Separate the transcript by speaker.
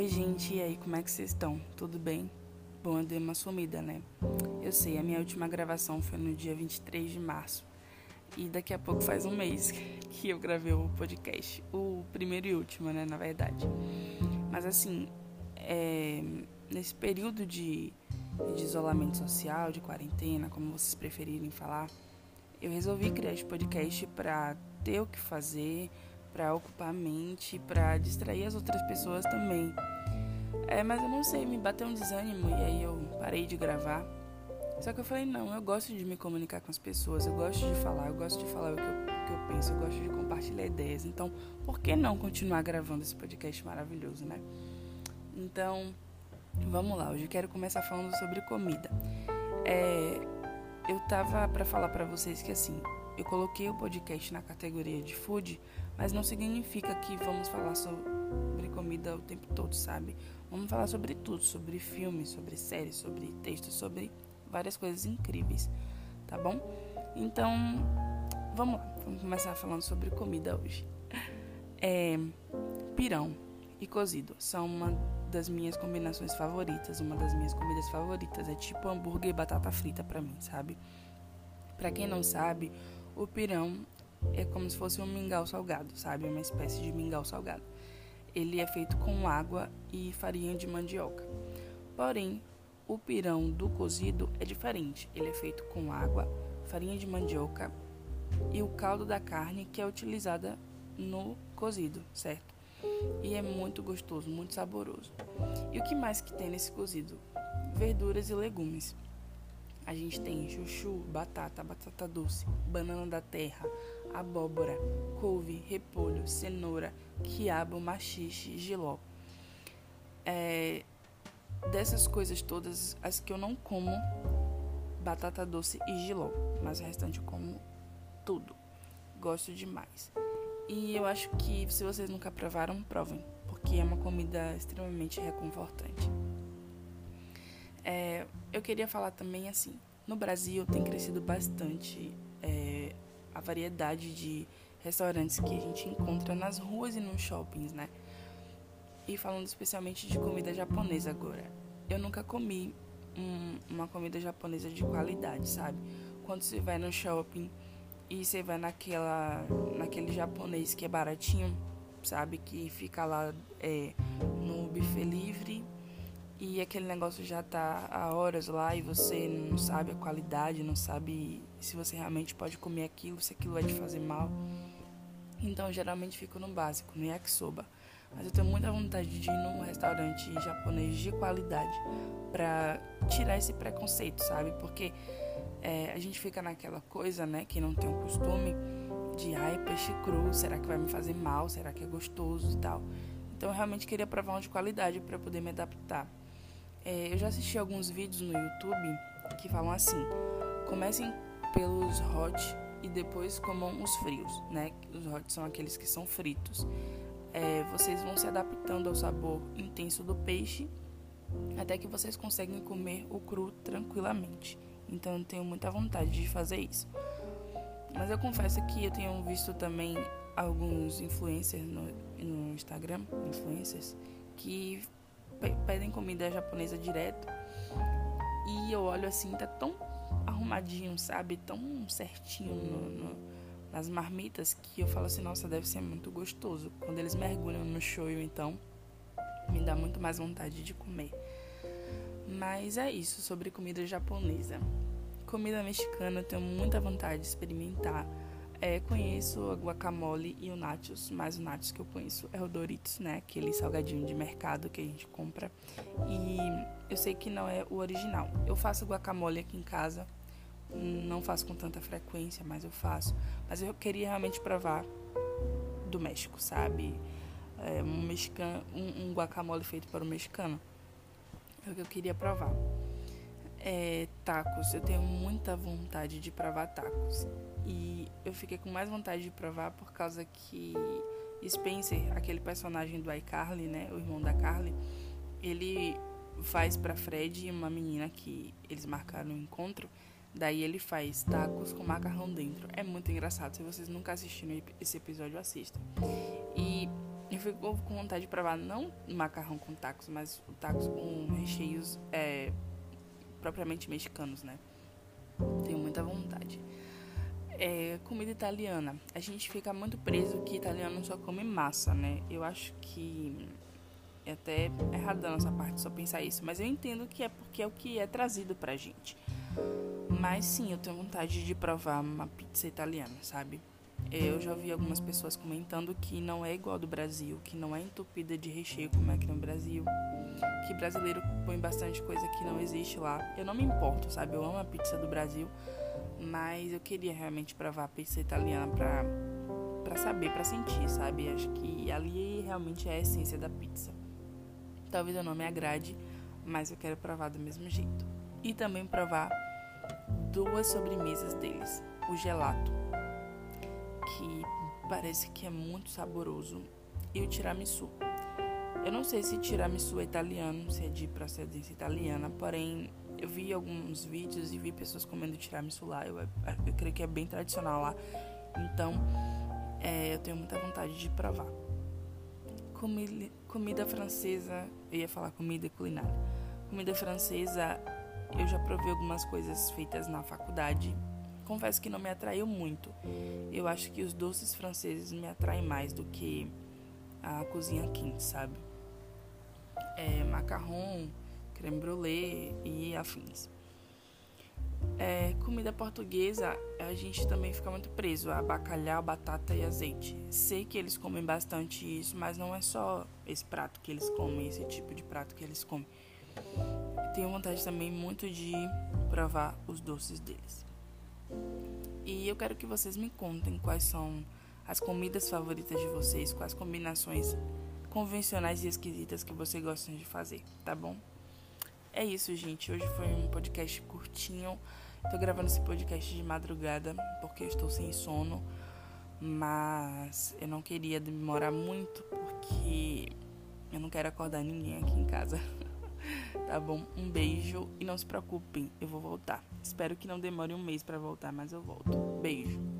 Speaker 1: Oi, gente, e aí, como é que vocês estão? Tudo bem? Bom, eu dei uma sumida, né? Eu sei, a minha última gravação foi no dia 23 de março. E daqui a pouco faz um mês que eu gravei o podcast. O primeiro e último, né, na verdade. Mas assim, é, nesse período de, de isolamento social, de quarentena, como vocês preferirem falar, eu resolvi criar esse podcast para ter o que fazer, para ocupar a mente, para distrair as outras pessoas também. É, mas eu não sei, me bateu um desânimo e aí eu parei de gravar. Só que eu falei, não, eu gosto de me comunicar com as pessoas, eu gosto de falar, eu gosto de falar o que eu, o que eu penso, eu gosto de compartilhar ideias. Então, por que não continuar gravando esse podcast maravilhoso, né? Então, vamos lá, hoje eu quero começar falando sobre comida. É, eu tava para falar para vocês que assim, eu coloquei o podcast na categoria de food, mas não significa que vamos falar sobre comida o tempo todo, sabe? Vamos falar sobre tudo, sobre filmes, sobre séries, sobre textos, sobre várias coisas incríveis, tá bom? Então, vamos lá, vamos começar falando sobre comida hoje. É, pirão e cozido são uma das minhas combinações favoritas, uma das minhas comidas favoritas. É tipo hambúrguer e batata frita para mim, sabe? Para quem não sabe, o pirão é como se fosse um mingau salgado, sabe? Uma espécie de mingau salgado. Ele é feito com água e farinha de mandioca. Porém, o pirão do cozido é diferente. Ele é feito com água, farinha de mandioca e o caldo da carne que é utilizada no cozido, certo? E é muito gostoso, muito saboroso. E o que mais que tem nesse cozido? Verduras e legumes. A gente tem chuchu, batata, batata doce, banana da terra, abóbora, couve, repolho, cenoura, quiabo, machixe, giló. É, dessas coisas todas, as que eu não como, batata doce e giló, mas o restante eu como tudo. Gosto demais. E eu acho que se vocês nunca provaram, provem, porque é uma comida extremamente reconfortante. É, eu queria falar também assim, no Brasil tem crescido bastante é, a variedade de restaurantes que a gente encontra nas ruas e nos shoppings, né? E falando especialmente de comida japonesa agora, eu nunca comi um, uma comida japonesa de qualidade, sabe? Quando você vai no shopping e você vai naquela, naquele japonês que é baratinho, sabe? Que fica lá é, no buffet livre e aquele negócio já tá há horas lá e você não sabe a qualidade, não sabe se você realmente pode comer aquilo, se aquilo vai te fazer mal. Então geralmente fico no básico, no yakisoba. Mas eu tenho muita vontade de ir num restaurante japonês de qualidade para tirar esse preconceito, sabe? Porque é, a gente fica naquela coisa, né, que não tem o costume de, ai, peixe cru, será que vai me fazer mal? Será que é gostoso e tal? Então eu realmente queria provar um de qualidade para poder me adaptar. É, eu já assisti alguns vídeos no YouTube que falam assim: comecem pelos hot e depois comam os frios, né? Os hot são aqueles que são fritos. É, vocês vão se adaptando ao sabor intenso do peixe até que vocês conseguem comer o cru tranquilamente. Então eu tenho muita vontade de fazer isso. Mas eu confesso que eu tenho visto também alguns influencers no, no Instagram, influencers, que pedem comida japonesa direto. E eu olho assim, tá tão arrumadinho, sabe? Tão certinho no, no, nas marmitas que eu falo assim, nossa, deve ser muito gostoso. Quando eles mergulham no shoyu, então, me dá muito mais vontade de comer. Mas é isso sobre comida japonesa. Comida mexicana eu tenho muita vontade de experimentar. É, conheço a guacamole e o nachos, mas o nachos que eu conheço é o Doritos, né? Aquele salgadinho de mercado que a gente compra. E eu sei que não é o original. Eu faço guacamole aqui em casa, não faço com tanta frequência, mas eu faço. Mas eu queria realmente provar do México, sabe? É, um, mexicano, um, um guacamole feito para o mexicano. É o que eu queria provar. É, tacos, eu tenho muita vontade de provar tacos. E eu fiquei com mais vontade de provar por causa que Spencer, aquele personagem do iCarly, né, o irmão da Carly, ele faz para Fred uma menina que eles marcaram um encontro, daí ele faz tacos com macarrão dentro. É muito engraçado. Se vocês nunca assistiram esse episódio, assistam. E eu fico com vontade de provar não macarrão com tacos, mas tacos com recheios é, propriamente mexicanos, né? Tenho muita vontade. É, comida italiana. A gente fica muito preso que italiano só come massa, né? Eu acho que é até errado da nossa parte só pensar isso, mas eu entendo que é porque é o que é trazido pra gente. Mas sim, eu tenho vontade de provar uma pizza italiana, sabe? Eu já ouvi algumas pessoas comentando que não é igual do Brasil, que não é entupida de recheio como é aqui no Brasil, que brasileiro põe bastante coisa que não existe lá. Eu não me importo, sabe? Eu amo a pizza do Brasil, mas eu queria realmente provar a pizza italiana pra, pra saber, pra sentir, sabe? Acho que ali realmente é a essência da pizza. Talvez eu não me agrade, mas eu quero provar do mesmo jeito. E também provar duas sobremesas deles: o gelato que parece que é muito saboroso, e o tiramisu. Eu não sei se tiramisu é italiano, se é de procedência italiana, porém eu vi alguns vídeos e vi pessoas comendo tiramisu lá. Eu, eu creio que é bem tradicional lá, então é, eu tenho muita vontade de provar. Comida, comida francesa, eu ia falar comida culinária. Comida francesa, eu já provei algumas coisas feitas na faculdade confesso que não me atraiu muito. Eu acho que os doces franceses me atraem mais do que a cozinha quente, sabe? É, macarrão, creme brulee e afins. É, comida portuguesa, a gente também fica muito preso a bacalhau, batata e azeite. Sei que eles comem bastante isso, mas não é só esse prato que eles comem, esse tipo de prato que eles comem. Tenho vontade também muito de provar os doces deles. E eu quero que vocês me contem quais são as comidas favoritas de vocês, quais combinações convencionais e esquisitas que vocês gostam de fazer, tá bom? É isso, gente. Hoje foi um podcast curtinho. Tô gravando esse podcast de madrugada porque eu estou sem sono, mas eu não queria demorar muito porque eu não quero acordar ninguém aqui em casa. tá bom? Um beijo e não se preocupem, eu vou voltar. Espero que não demore um mês para voltar, mas eu volto. Beijo.